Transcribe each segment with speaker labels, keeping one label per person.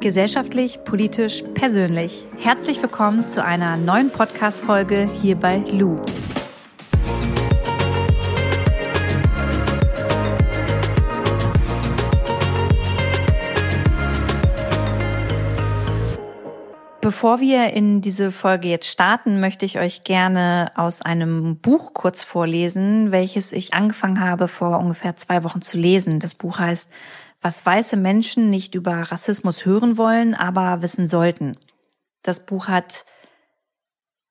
Speaker 1: Gesellschaftlich, politisch, persönlich. Herzlich willkommen zu einer neuen Podcast-Folge hier bei Lou. Bevor wir in diese Folge jetzt starten, möchte ich euch gerne aus einem Buch kurz vorlesen, welches ich angefangen habe vor ungefähr zwei Wochen zu lesen. Das Buch heißt Was weiße Menschen nicht über Rassismus hören wollen, aber wissen sollten. Das Buch hat,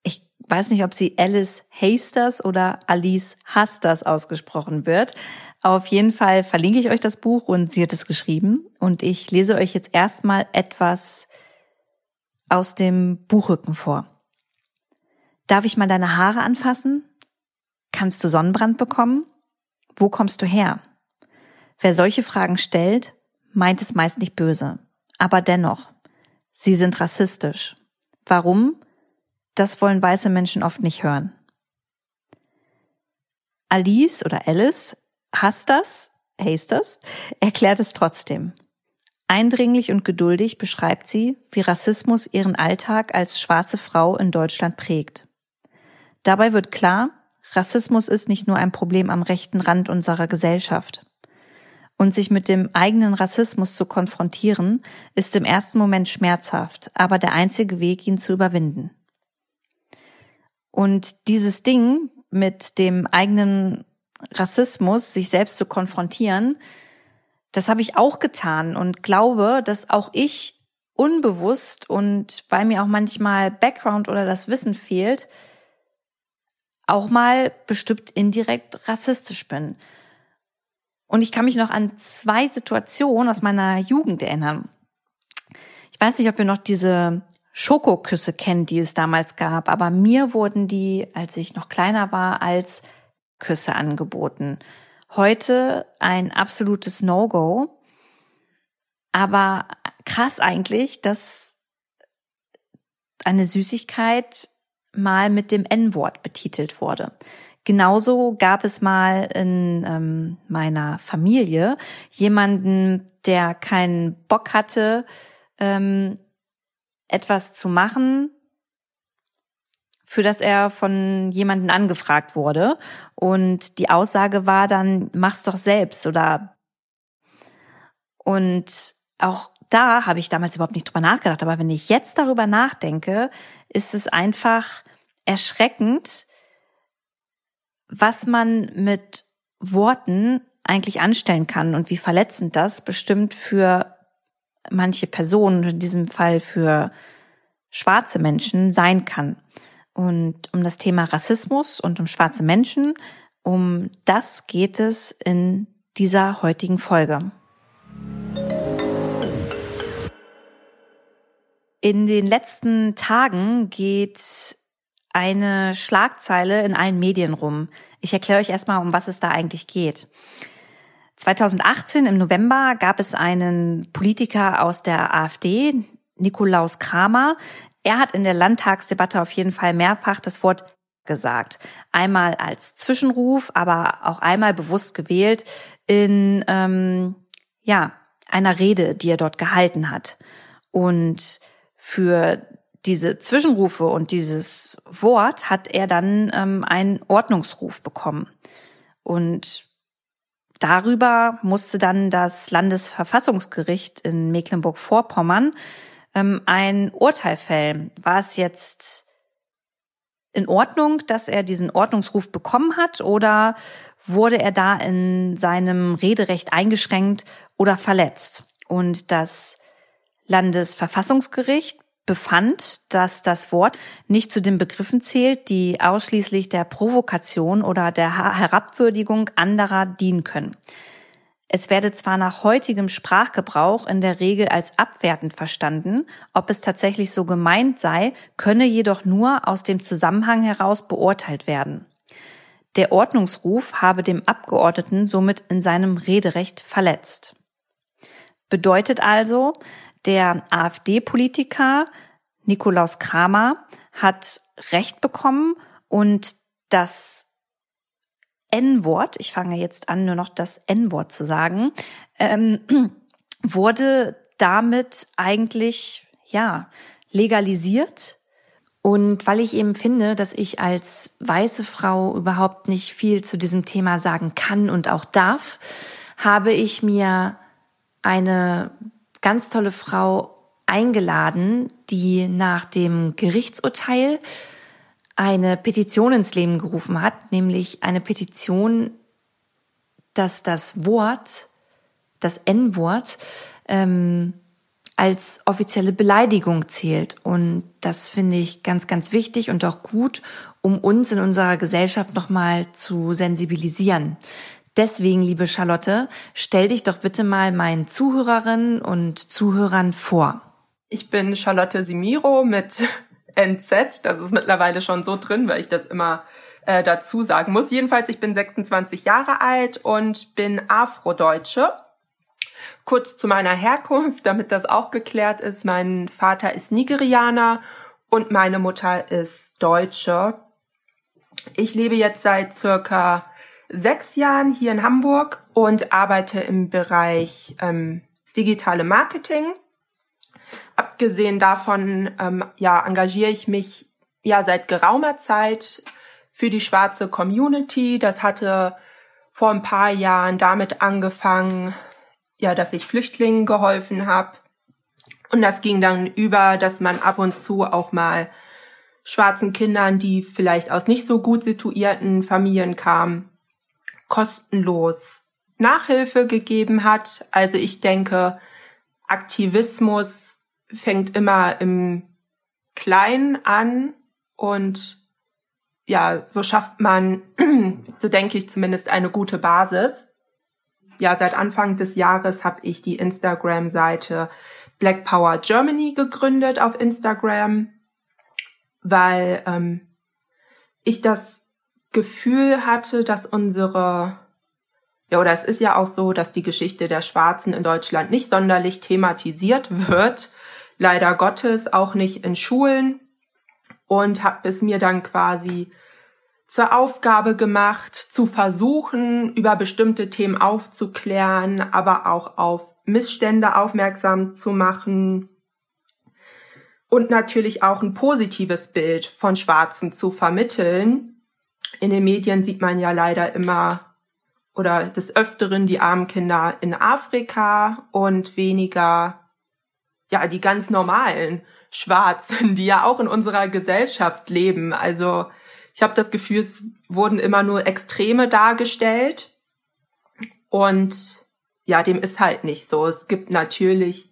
Speaker 1: ich weiß nicht, ob sie Alice Hasters oder Alice Hasters ausgesprochen wird. Auf jeden Fall verlinke ich euch das Buch und sie hat es geschrieben. Und ich lese euch jetzt erstmal etwas aus dem Buchrücken vor. Darf ich mal deine Haare anfassen? Kannst du Sonnenbrand bekommen? Wo kommst du her? Wer solche Fragen stellt, meint es meist nicht böse. Aber dennoch, sie sind rassistisch. Warum? Das wollen weiße Menschen oft nicht hören. Alice oder Alice hasst das, hasst das, erklärt es trotzdem. Eindringlich und geduldig beschreibt sie, wie Rassismus ihren Alltag als schwarze Frau in Deutschland prägt. Dabei wird klar, Rassismus ist nicht nur ein Problem am rechten Rand unserer Gesellschaft. Und sich mit dem eigenen Rassismus zu konfrontieren, ist im ersten Moment schmerzhaft, aber der einzige Weg, ihn zu überwinden. Und dieses Ding mit dem eigenen Rassismus, sich selbst zu konfrontieren, das habe ich auch getan und glaube, dass auch ich unbewusst und weil mir auch manchmal Background oder das Wissen fehlt, auch mal bestimmt indirekt rassistisch bin. Und ich kann mich noch an zwei Situationen aus meiner Jugend erinnern. Ich weiß nicht, ob ihr noch diese Schokoküsse kennt, die es damals gab, aber mir wurden die, als ich noch kleiner war, als Küsse angeboten heute ein absolutes No-Go. Aber krass eigentlich, dass eine Süßigkeit mal mit dem N-Wort betitelt wurde. Genauso gab es mal in ähm, meiner Familie jemanden, der keinen Bock hatte, ähm, etwas zu machen, für das er von jemanden angefragt wurde. Und die Aussage war dann, mach's doch selbst oder und auch da habe ich damals überhaupt nicht drüber nachgedacht. Aber wenn ich jetzt darüber nachdenke, ist es einfach erschreckend, was man mit Worten eigentlich anstellen kann und wie verletzend das bestimmt für manche Personen, in diesem Fall für schwarze Menschen sein kann und um das Thema Rassismus und um schwarze Menschen. Um das geht es in dieser heutigen Folge. In den letzten Tagen geht eine Schlagzeile in allen Medien rum. Ich erkläre euch erstmal, um was es da eigentlich geht. 2018 im November gab es einen Politiker aus der AfD, Nikolaus Kramer, er hat in der Landtagsdebatte auf jeden Fall mehrfach das Wort gesagt. Einmal als Zwischenruf, aber auch einmal bewusst gewählt in ähm, ja einer Rede, die er dort gehalten hat. Und für diese Zwischenrufe und dieses Wort hat er dann ähm, einen Ordnungsruf bekommen. Und darüber musste dann das Landesverfassungsgericht in Mecklenburg-Vorpommern ähm, ein Urteil fällen. War es jetzt in Ordnung, dass er diesen Ordnungsruf bekommen hat oder wurde er da in seinem Rederecht eingeschränkt oder verletzt? Und das Landesverfassungsgericht befand, dass das Wort nicht zu den Begriffen zählt, die ausschließlich der Provokation oder der Herabwürdigung anderer dienen können. Es werde zwar nach heutigem Sprachgebrauch in der Regel als abwertend verstanden, ob es tatsächlich so gemeint sei, könne jedoch nur aus dem Zusammenhang heraus beurteilt werden. Der Ordnungsruf habe dem Abgeordneten somit in seinem Rederecht verletzt. Bedeutet also, der AfD-Politiker Nikolaus Kramer hat Recht bekommen und das N-Wort, ich fange jetzt an, nur noch das N-Wort zu sagen, ähm, wurde damit eigentlich, ja, legalisiert. Und weil ich eben finde, dass ich als weiße Frau überhaupt nicht viel zu diesem Thema sagen kann und auch darf, habe ich mir eine ganz tolle Frau eingeladen, die nach dem Gerichtsurteil eine Petition ins Leben gerufen hat, nämlich eine Petition, dass das Wort, das N-Wort, ähm, als offizielle Beleidigung zählt. Und das finde ich ganz, ganz wichtig und auch gut, um uns in unserer Gesellschaft nochmal zu sensibilisieren. Deswegen, liebe Charlotte, stell dich doch bitte mal meinen Zuhörerinnen und Zuhörern vor.
Speaker 2: Ich bin Charlotte Simiro mit NZ. Das ist mittlerweile schon so drin, weil ich das immer äh, dazu sagen muss. Jedenfalls, ich bin 26 Jahre alt und bin Afrodeutsche. Kurz zu meiner Herkunft, damit das auch geklärt ist. Mein Vater ist Nigerianer und meine Mutter ist Deutsche. Ich lebe jetzt seit circa sechs Jahren hier in Hamburg und arbeite im Bereich ähm, digitale Marketing. Abgesehen davon, ähm, ja, engagiere ich mich ja seit geraumer Zeit für die schwarze Community. Das hatte vor ein paar Jahren damit angefangen, ja, dass ich Flüchtlingen geholfen habe. Und das ging dann über, dass man ab und zu auch mal schwarzen Kindern, die vielleicht aus nicht so gut situierten Familien kamen, kostenlos Nachhilfe gegeben hat. Also ich denke, Aktivismus fängt immer im Kleinen an und ja, so schafft man, so denke ich zumindest, eine gute Basis. Ja, seit Anfang des Jahres habe ich die Instagram-Seite Black Power Germany gegründet auf Instagram, weil ähm, ich das Gefühl hatte, dass unsere, ja, oder es ist ja auch so, dass die Geschichte der Schwarzen in Deutschland nicht sonderlich thematisiert wird, leider Gottes auch nicht in Schulen. Und habe es mir dann quasi zur Aufgabe gemacht, zu versuchen, über bestimmte Themen aufzuklären, aber auch auf Missstände aufmerksam zu machen. Und natürlich auch ein positives Bild von Schwarzen zu vermitteln, in den Medien sieht man ja leider immer oder des Öfteren die armen Kinder in Afrika und weniger, ja, die ganz normalen Schwarzen, die ja auch in unserer Gesellschaft leben. Also ich habe das Gefühl, es wurden immer nur Extreme dargestellt. Und ja, dem ist halt nicht so. Es gibt natürlich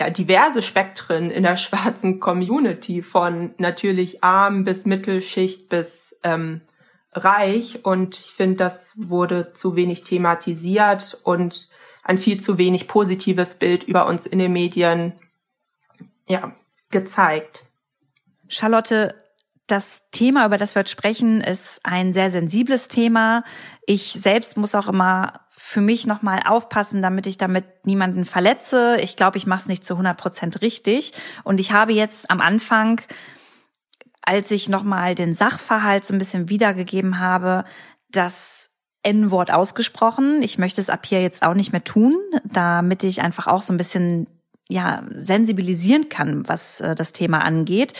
Speaker 2: ja, diverse Spektren in der schwarzen Community von natürlich arm bis Mittelschicht bis ähm, reich und ich finde, das wurde zu wenig thematisiert und ein viel zu wenig positives Bild über uns in den Medien ja, gezeigt.
Speaker 1: Charlotte, das Thema, über das wir heute sprechen, ist ein sehr sensibles Thema. Ich selbst muss auch immer für mich nochmal aufpassen, damit ich damit niemanden verletze. Ich glaube, ich mache es nicht zu 100 Prozent richtig. Und ich habe jetzt am Anfang, als ich nochmal den Sachverhalt so ein bisschen wiedergegeben habe, das N-Wort ausgesprochen. Ich möchte es ab hier jetzt auch nicht mehr tun, damit ich einfach auch so ein bisschen ja sensibilisieren kann, was äh, das Thema angeht.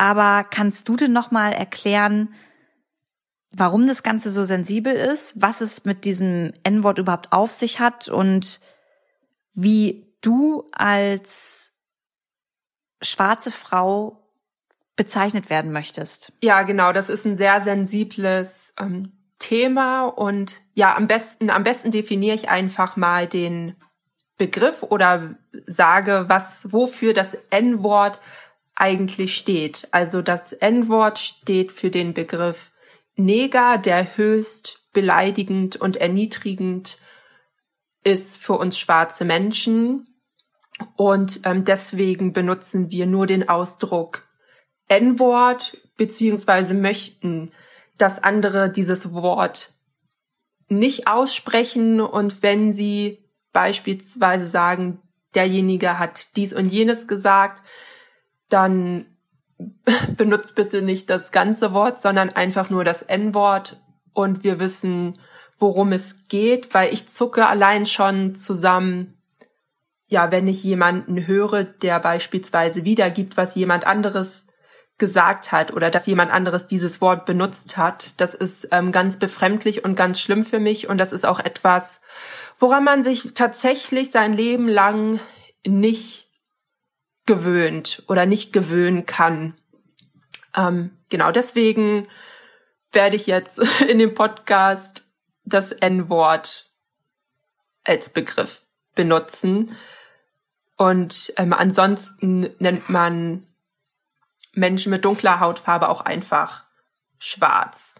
Speaker 1: Aber kannst du denn nochmal erklären, warum das Ganze so sensibel ist, was es mit diesem N-Wort überhaupt auf sich hat und wie du als schwarze Frau bezeichnet werden möchtest.
Speaker 2: Ja, genau, das ist ein sehr sensibles ähm, Thema und ja, am besten, am besten definiere ich einfach mal den Begriff oder sage, was, wofür das N-Wort eigentlich steht. Also das N-Wort steht für den Begriff Neger, der höchst beleidigend und erniedrigend ist für uns schwarze Menschen. Und ähm, deswegen benutzen wir nur den Ausdruck N-Wort, beziehungsweise möchten, dass andere dieses Wort nicht aussprechen und wenn sie beispielsweise sagen, derjenige hat dies und jenes gesagt, dann benutzt bitte nicht das ganze Wort, sondern einfach nur das N-Wort und wir wissen, worum es geht, weil ich zucke allein schon zusammen, ja, wenn ich jemanden höre, der beispielsweise wiedergibt, was jemand anderes gesagt hat oder dass jemand anderes dieses Wort benutzt hat. Das ist ähm, ganz befremdlich und ganz schlimm für mich und das ist auch etwas, woran man sich tatsächlich sein Leben lang nicht gewöhnt oder nicht gewöhnen kann. Ähm, genau deswegen werde ich jetzt in dem Podcast das N-Wort als Begriff benutzen. Und ähm, ansonsten nennt man Menschen mit dunkler Hautfarbe auch einfach schwarz.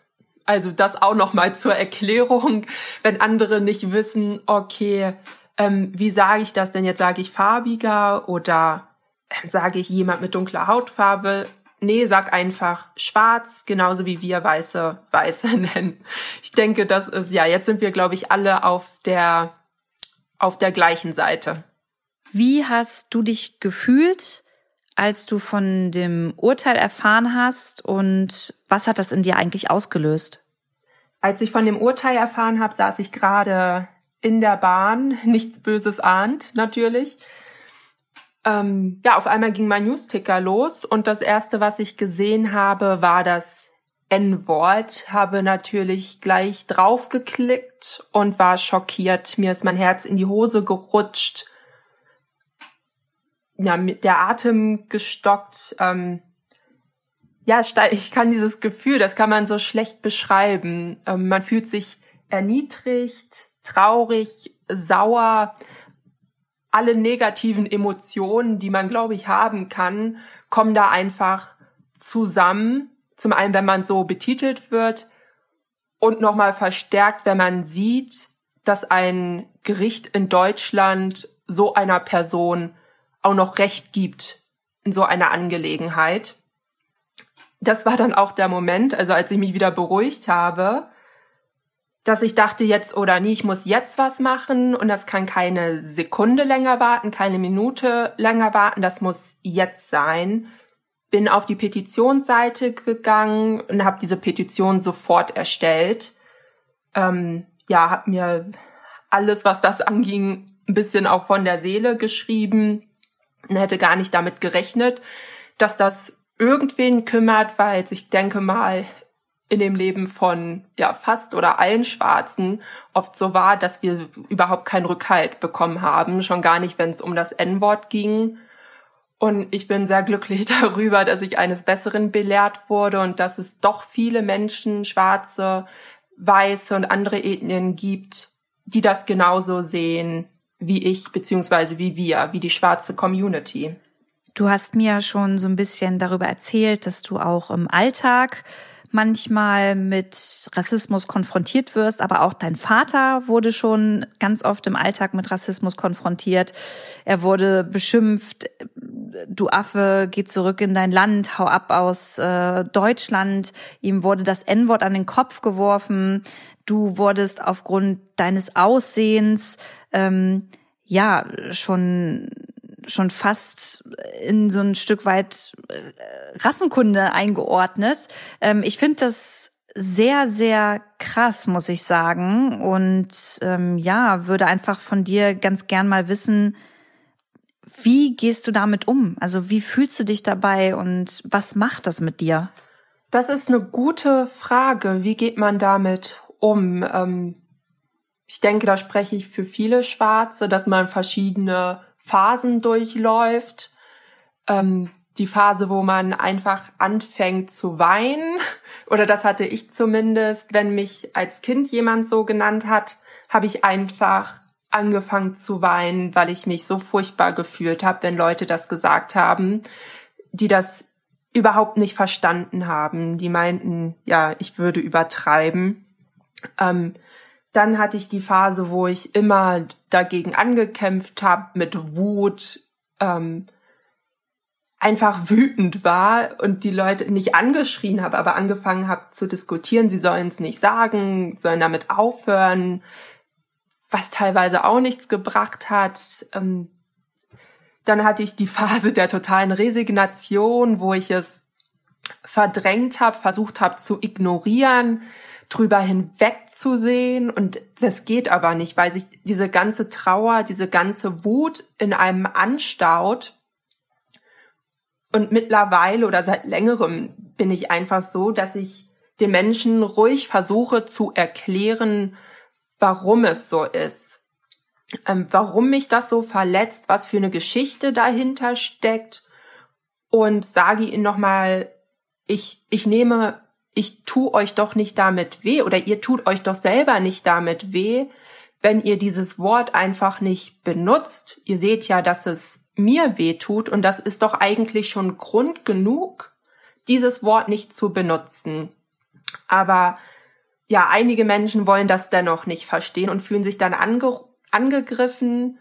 Speaker 2: Also das auch noch mal zur Erklärung, wenn andere nicht wissen, okay, ähm, wie sage ich das denn jetzt? Sage ich farbiger oder sage ich jemand mit dunkler Hautfarbe? Nee, sag einfach schwarz, genauso wie wir weiße weiße nennen. Ich denke, das ist ja, jetzt sind wir glaube ich alle auf der auf der gleichen Seite.
Speaker 1: Wie hast du dich gefühlt, als du von dem Urteil erfahren hast und was hat das in dir eigentlich ausgelöst?
Speaker 2: Als ich von dem Urteil erfahren habe, saß ich gerade in der Bahn, nichts Böses ahnt natürlich. Ähm, ja, auf einmal ging mein Newsticker los und das erste, was ich gesehen habe, war das N-Wort. Habe natürlich gleich draufgeklickt und war schockiert. Mir ist mein Herz in die Hose gerutscht ja, mit der Atem gestockt. Ähm, ja, ich kann dieses Gefühl, das kann man so schlecht beschreiben. Ähm, man fühlt sich erniedrigt, traurig, sauer. Alle negativen Emotionen, die man, glaube ich, haben kann, kommen da einfach zusammen. Zum einen, wenn man so betitelt wird und nochmal verstärkt, wenn man sieht, dass ein Gericht in Deutschland so einer Person auch noch Recht gibt in so einer Angelegenheit. Das war dann auch der Moment, also als ich mich wieder beruhigt habe, dass ich dachte jetzt oder nie, ich muss jetzt was machen und das kann keine Sekunde länger warten, keine Minute länger warten, das muss jetzt sein. Bin auf die Petitionsseite gegangen und habe diese Petition sofort erstellt. Ähm, ja, habe mir alles, was das anging, ein bisschen auch von der Seele geschrieben und hätte gar nicht damit gerechnet, dass das irgendwen kümmert, weil ich denke mal in dem Leben von ja fast oder allen Schwarzen oft so war, dass wir überhaupt keinen Rückhalt bekommen haben, schon gar nicht, wenn es um das N-Wort ging. Und ich bin sehr glücklich darüber, dass ich eines Besseren belehrt wurde und dass es doch viele Menschen, Schwarze, Weiße und andere Ethnien gibt, die das genauso sehen wie ich beziehungsweise wie wir, wie die schwarze Community.
Speaker 1: Du hast mir schon so ein bisschen darüber erzählt, dass du auch im Alltag manchmal mit Rassismus konfrontiert wirst, aber auch dein Vater wurde schon ganz oft im Alltag mit Rassismus konfrontiert. Er wurde beschimpft, du Affe, geh zurück in dein Land, hau ab aus äh, Deutschland. Ihm wurde das N-Wort an den Kopf geworfen. Du wurdest aufgrund deines Aussehens ähm, ja schon schon fast in so ein Stück weit äh, Rassenkunde eingeordnet. Ähm, ich finde das sehr, sehr krass, muss ich sagen. Und ähm, ja, würde einfach von dir ganz gern mal wissen, wie gehst du damit um? Also wie fühlst du dich dabei und was macht das mit dir?
Speaker 2: Das ist eine gute Frage. Wie geht man damit um? Ähm, ich denke, da spreche ich für viele Schwarze, dass man verschiedene Phasen durchläuft. Ähm, die Phase, wo man einfach anfängt zu weinen, oder das hatte ich zumindest, wenn mich als Kind jemand so genannt hat, habe ich einfach angefangen zu weinen, weil ich mich so furchtbar gefühlt habe, wenn Leute das gesagt haben, die das überhaupt nicht verstanden haben. Die meinten, ja, ich würde übertreiben. Ähm, dann hatte ich die Phase, wo ich immer dagegen angekämpft habe, mit Wut, ähm, einfach wütend war und die Leute nicht angeschrien habe, aber angefangen habe zu diskutieren, sie sollen es nicht sagen, sollen damit aufhören, was teilweise auch nichts gebracht hat. Ähm, dann hatte ich die Phase der totalen Resignation, wo ich es verdrängt habe, versucht habe zu ignorieren, drüber hinwegzusehen und das geht aber nicht, weil sich diese ganze Trauer, diese ganze Wut in einem anstaut. Und mittlerweile oder seit längerem bin ich einfach so, dass ich den Menschen ruhig versuche zu erklären, warum es so ist, ähm, warum mich das so verletzt, was für eine Geschichte dahinter steckt und sage ihnen nochmal, ich, ich nehme, ich tu euch doch nicht damit weh oder ihr tut euch doch selber nicht damit weh, wenn ihr dieses Wort einfach nicht benutzt. Ihr seht ja, dass es mir weh tut und das ist doch eigentlich schon Grund genug, dieses Wort nicht zu benutzen. Aber ja, einige Menschen wollen das dennoch nicht verstehen und fühlen sich dann ange angegriffen.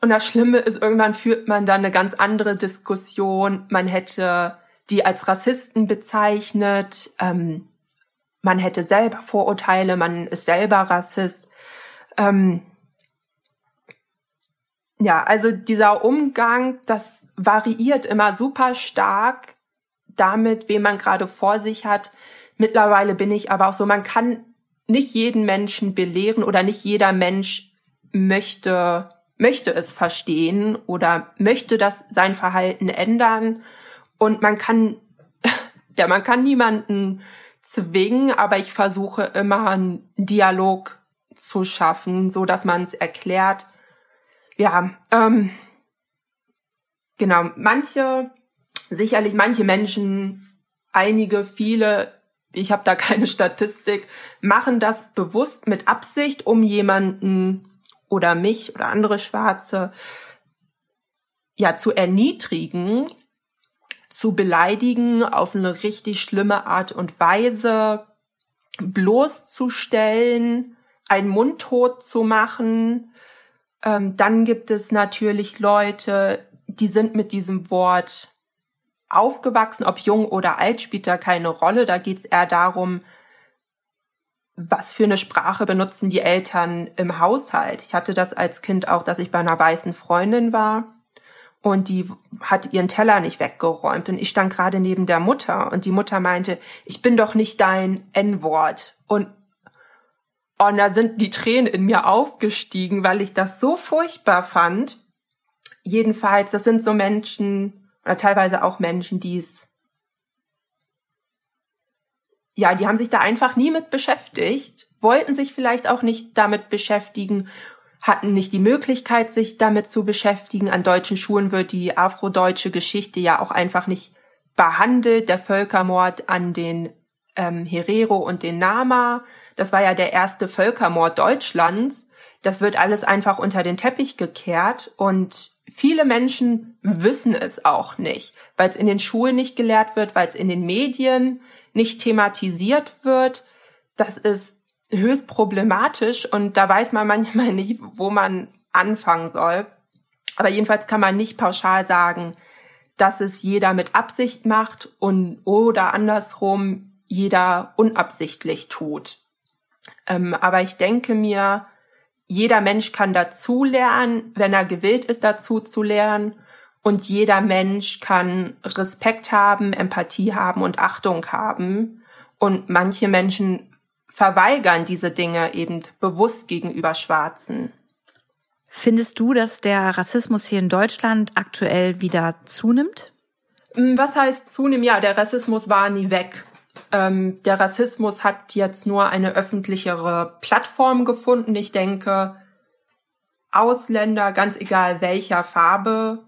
Speaker 2: Und das Schlimme ist, irgendwann führt man dann eine ganz andere Diskussion. Man hätte die als Rassisten bezeichnet. Ähm, man hätte selber Vorurteile, man ist selber Rassist. Ähm, ja, also dieser Umgang, das variiert immer super stark damit, wen man gerade vor sich hat. Mittlerweile bin ich aber auch so, man kann nicht jeden Menschen belehren oder nicht jeder Mensch möchte, möchte es verstehen oder möchte das sein Verhalten ändern. Und man kann, ja, man kann niemanden zwingen, aber ich versuche immer einen Dialog zu schaffen, so dass man es erklärt. Ja, ähm, genau, manche, sicherlich manche Menschen, einige, viele ich habe da keine Statistik, machen das bewusst mit Absicht, um jemanden oder mich oder andere Schwarze ja zu erniedrigen, zu beleidigen auf eine richtig schlimme Art und Weise, bloßzustellen, einen mundtot zu machen. Ähm, dann gibt es natürlich Leute, die sind mit diesem Wort aufgewachsen, ob jung oder alt, spielt da keine Rolle. Da geht es eher darum, was für eine Sprache benutzen die Eltern im Haushalt. Ich hatte das als Kind auch, dass ich bei einer weißen Freundin war und die hat ihren Teller nicht weggeräumt. Und ich stand gerade neben der Mutter. Und die Mutter meinte, ich bin doch nicht dein N-Wort. Und und da sind die Tränen in mir aufgestiegen, weil ich das so furchtbar fand. Jedenfalls, das sind so Menschen, oder teilweise auch Menschen, die es ja, die haben sich da einfach nie mit beschäftigt, wollten sich vielleicht auch nicht damit beschäftigen, hatten nicht die Möglichkeit, sich damit zu beschäftigen. An deutschen Schulen wird die afrodeutsche Geschichte ja auch einfach nicht behandelt. Der Völkermord an den ähm, Herero und den Nama, das war ja der erste Völkermord Deutschlands. Das wird alles einfach unter den Teppich gekehrt und viele Menschen wissen es auch nicht, weil es in den Schulen nicht gelehrt wird, weil es in den Medien nicht thematisiert wird. Das ist höchst problematisch und da weiß man manchmal nicht, wo man anfangen soll. Aber jedenfalls kann man nicht pauschal sagen, dass es jeder mit Absicht macht und oder andersrum jeder unabsichtlich tut. Ähm, aber ich denke mir, jeder Mensch kann dazu lernen, wenn er gewillt ist, dazu zu lernen. Und jeder Mensch kann Respekt haben, Empathie haben und Achtung haben. Und manche Menschen verweigern diese Dinge eben bewusst gegenüber Schwarzen.
Speaker 1: Findest du, dass der Rassismus hier in Deutschland aktuell wieder zunimmt?
Speaker 2: Hm, was heißt zunehmen? Ja, der Rassismus war nie weg ähm, der Rassismus hat jetzt nur eine öffentlichere Plattform gefunden. Ich denke, Ausländer, ganz egal welcher Farbe,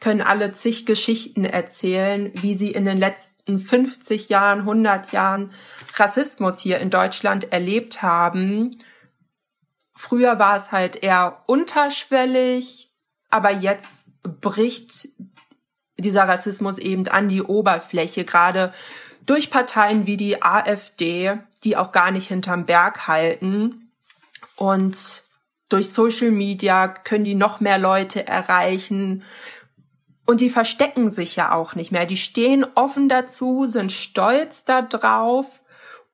Speaker 2: können alle zig Geschichten erzählen, wie sie in den letzten 50 Jahren, 100 Jahren Rassismus hier in Deutschland erlebt haben. Früher war es halt eher unterschwellig, aber jetzt bricht dieser Rassismus eben an die Oberfläche, gerade durch Parteien wie die AfD, die auch gar nicht hinterm Berg halten. Und durch Social Media können die noch mehr Leute erreichen. Und die verstecken sich ja auch nicht mehr. Die stehen offen dazu, sind stolz darauf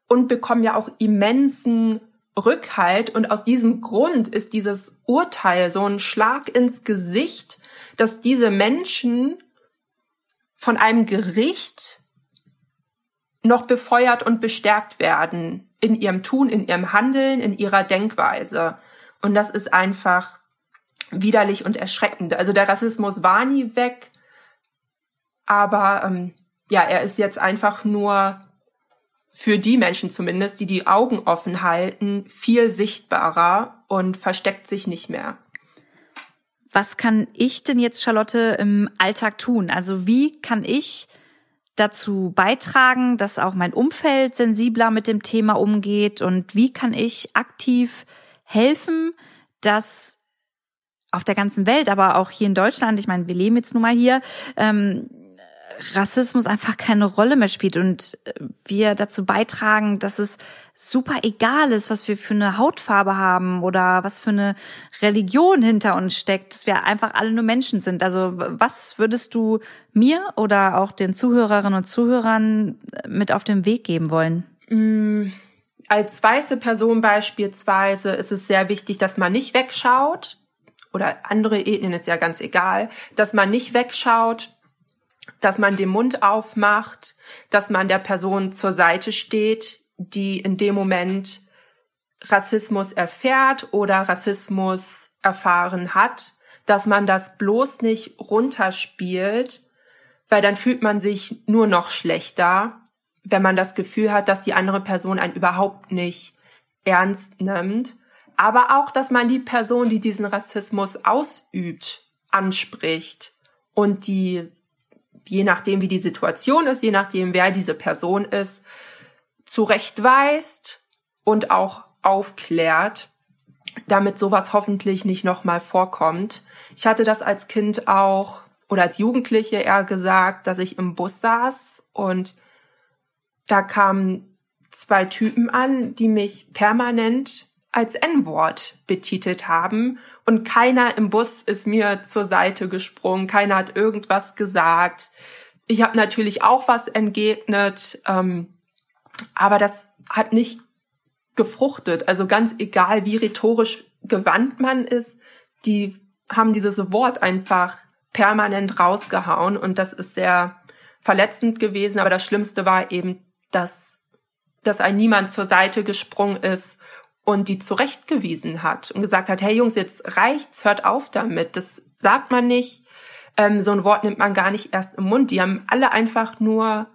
Speaker 2: und bekommen ja auch immensen Rückhalt. Und aus diesem Grund ist dieses Urteil so ein Schlag ins Gesicht, dass diese Menschen von einem Gericht noch befeuert und bestärkt werden in ihrem Tun, in ihrem Handeln, in ihrer Denkweise. Und das ist einfach widerlich und erschreckend. Also der Rassismus war nie weg, aber ähm, ja, er ist jetzt einfach nur für die Menschen zumindest, die die Augen offen halten, viel sichtbarer und versteckt sich nicht mehr.
Speaker 1: Was kann ich denn jetzt, Charlotte, im Alltag tun? Also wie kann ich dazu beitragen, dass auch mein Umfeld sensibler mit dem Thema umgeht und wie kann ich aktiv helfen, dass auf der ganzen Welt, aber auch hier in Deutschland, ich meine, wir leben jetzt nun mal hier, ähm, Rassismus einfach keine Rolle mehr spielt und wir dazu beitragen, dass es super egal ist, was wir für eine Hautfarbe haben oder was für eine Religion hinter uns steckt, dass wir einfach alle nur Menschen sind. Also was würdest du mir oder auch den Zuhörerinnen und Zuhörern mit auf den Weg geben wollen?
Speaker 2: Mm, als weiße Person beispielsweise ist es sehr wichtig, dass man nicht wegschaut oder andere Ethnien ist ja ganz egal, dass man nicht wegschaut, dass man den Mund aufmacht, dass man der Person zur Seite steht, die in dem Moment Rassismus erfährt oder Rassismus erfahren hat, dass man das bloß nicht runterspielt, weil dann fühlt man sich nur noch schlechter, wenn man das Gefühl hat, dass die andere Person einen überhaupt nicht ernst nimmt. Aber auch, dass man die Person, die diesen Rassismus ausübt, anspricht und die, je nachdem wie die Situation ist, je nachdem wer diese Person ist, zurechtweist und auch aufklärt, damit sowas hoffentlich nicht nochmal vorkommt. Ich hatte das als Kind auch oder als Jugendliche eher gesagt, dass ich im Bus saß und da kamen zwei Typen an, die mich permanent als N-Wort betitelt haben und keiner im Bus ist mir zur Seite gesprungen, keiner hat irgendwas gesagt. Ich habe natürlich auch was entgegnet, ähm, aber das hat nicht gefruchtet. Also ganz egal, wie rhetorisch gewandt man ist, die haben dieses Wort einfach permanent rausgehauen und das ist sehr verletzend gewesen. Aber das Schlimmste war eben, dass, dass ein niemand zur Seite gesprungen ist und die zurechtgewiesen hat und gesagt hat, hey Jungs, jetzt reicht's, hört auf damit. Das sagt man nicht. Ähm, so ein Wort nimmt man gar nicht erst im Mund. Die haben alle einfach nur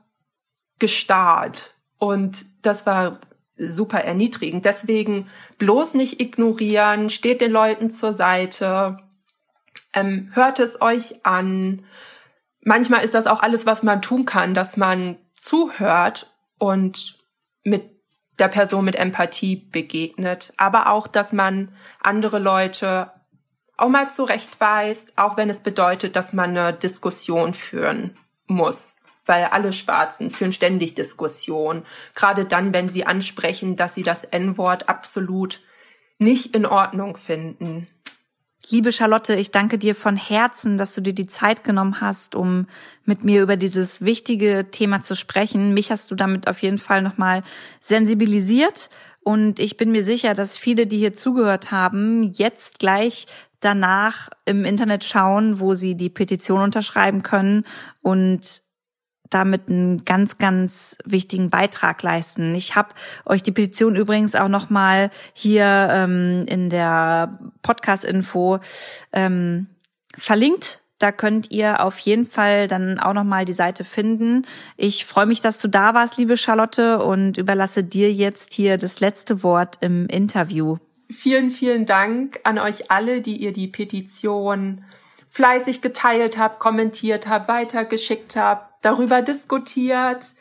Speaker 2: gestarrt und das war super erniedrigend. Deswegen bloß nicht ignorieren, steht den Leuten zur Seite, ähm, hört es euch an. Manchmal ist das auch alles, was man tun kann, dass man zuhört und mit der Person mit Empathie begegnet, aber auch, dass man andere Leute auch mal zurechtweist, auch wenn es bedeutet, dass man eine Diskussion führen muss weil alle Schwarzen führen ständig Diskussion. Gerade dann, wenn sie ansprechen, dass sie das N-Wort absolut nicht in Ordnung finden.
Speaker 1: Liebe Charlotte, ich danke dir von Herzen, dass du dir die Zeit genommen hast, um mit mir über dieses wichtige Thema zu sprechen. Mich hast du damit auf jeden Fall nochmal sensibilisiert. Und ich bin mir sicher, dass viele, die hier zugehört haben, jetzt gleich danach im Internet schauen, wo sie die Petition unterschreiben können und damit einen ganz, ganz wichtigen Beitrag leisten. Ich habe euch die Petition übrigens auch noch mal hier ähm, in der Podcast-Info ähm, verlinkt. Da könnt ihr auf jeden Fall dann auch noch mal die Seite finden. Ich freue mich, dass du da warst, liebe Charlotte, und überlasse dir jetzt hier das letzte Wort im Interview.
Speaker 2: Vielen, vielen Dank an euch alle, die ihr die Petition fleißig geteilt habt, kommentiert habt, weitergeschickt habt darüber diskutiert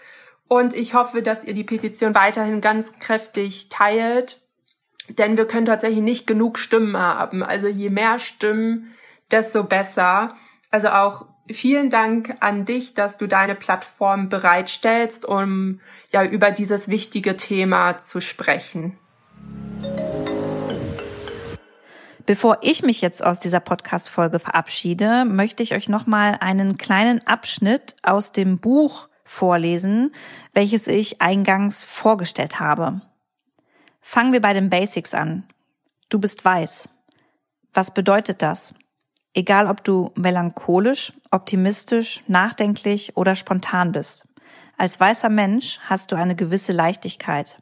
Speaker 2: und ich hoffe, dass ihr die Petition weiterhin ganz kräftig teilt, denn wir können tatsächlich nicht genug Stimmen haben. Also je mehr Stimmen, desto besser. Also auch vielen Dank an dich, dass du deine Plattform bereitstellst, um ja über dieses wichtige Thema zu sprechen.
Speaker 1: Bevor ich mich jetzt aus dieser Podcast-Folge verabschiede, möchte ich euch nochmal einen kleinen Abschnitt aus dem Buch vorlesen, welches ich eingangs vorgestellt habe. Fangen wir bei den Basics an. Du bist weiß. Was bedeutet das? Egal ob du melancholisch, optimistisch, nachdenklich oder spontan bist. Als weißer Mensch hast du eine gewisse Leichtigkeit.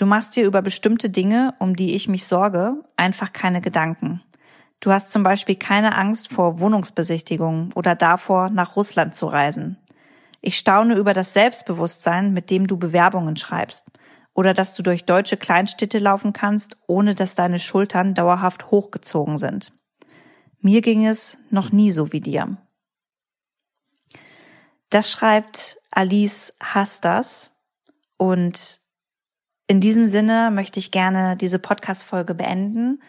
Speaker 1: Du machst dir über bestimmte Dinge, um die ich mich sorge, einfach keine Gedanken. Du hast zum Beispiel keine Angst vor Wohnungsbesichtigungen oder davor, nach Russland zu reisen. Ich staune über das Selbstbewusstsein, mit dem du Bewerbungen schreibst. Oder dass du durch deutsche Kleinstädte laufen kannst, ohne dass deine Schultern dauerhaft hochgezogen sind. Mir ging es noch nie so wie dir. Das schreibt Alice Hastas und in diesem Sinne möchte ich gerne diese Podcast-Folge beenden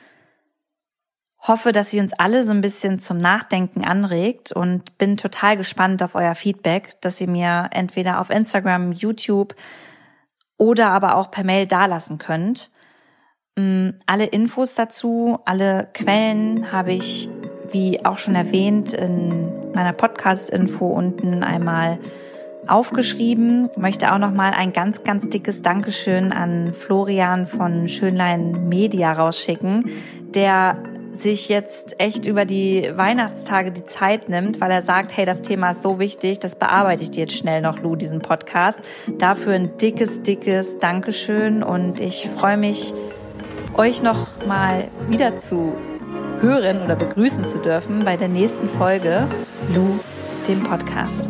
Speaker 1: hoffe, dass sie uns alle so ein bisschen zum Nachdenken anregt und bin total gespannt auf euer Feedback, dass ihr mir entweder auf Instagram, YouTube oder aber auch per Mail dalassen könnt. Mm, alle Infos dazu, alle Quellen habe ich, wie auch schon erwähnt, in meiner Podcast-Info unten einmal aufgeschrieben. Möchte auch noch mal ein ganz, ganz dickes Dankeschön an Florian von Schönlein Media rausschicken, der sich jetzt echt über die Weihnachtstage die Zeit nimmt, weil er sagt, hey, das Thema ist so wichtig, das bearbeite ich dir jetzt schnell noch, Lou, diesen Podcast. Dafür ein dickes, dickes Dankeschön und ich freue mich, euch noch mal wieder zu hören oder begrüßen zu dürfen bei der nächsten Folge Lou, dem Podcast.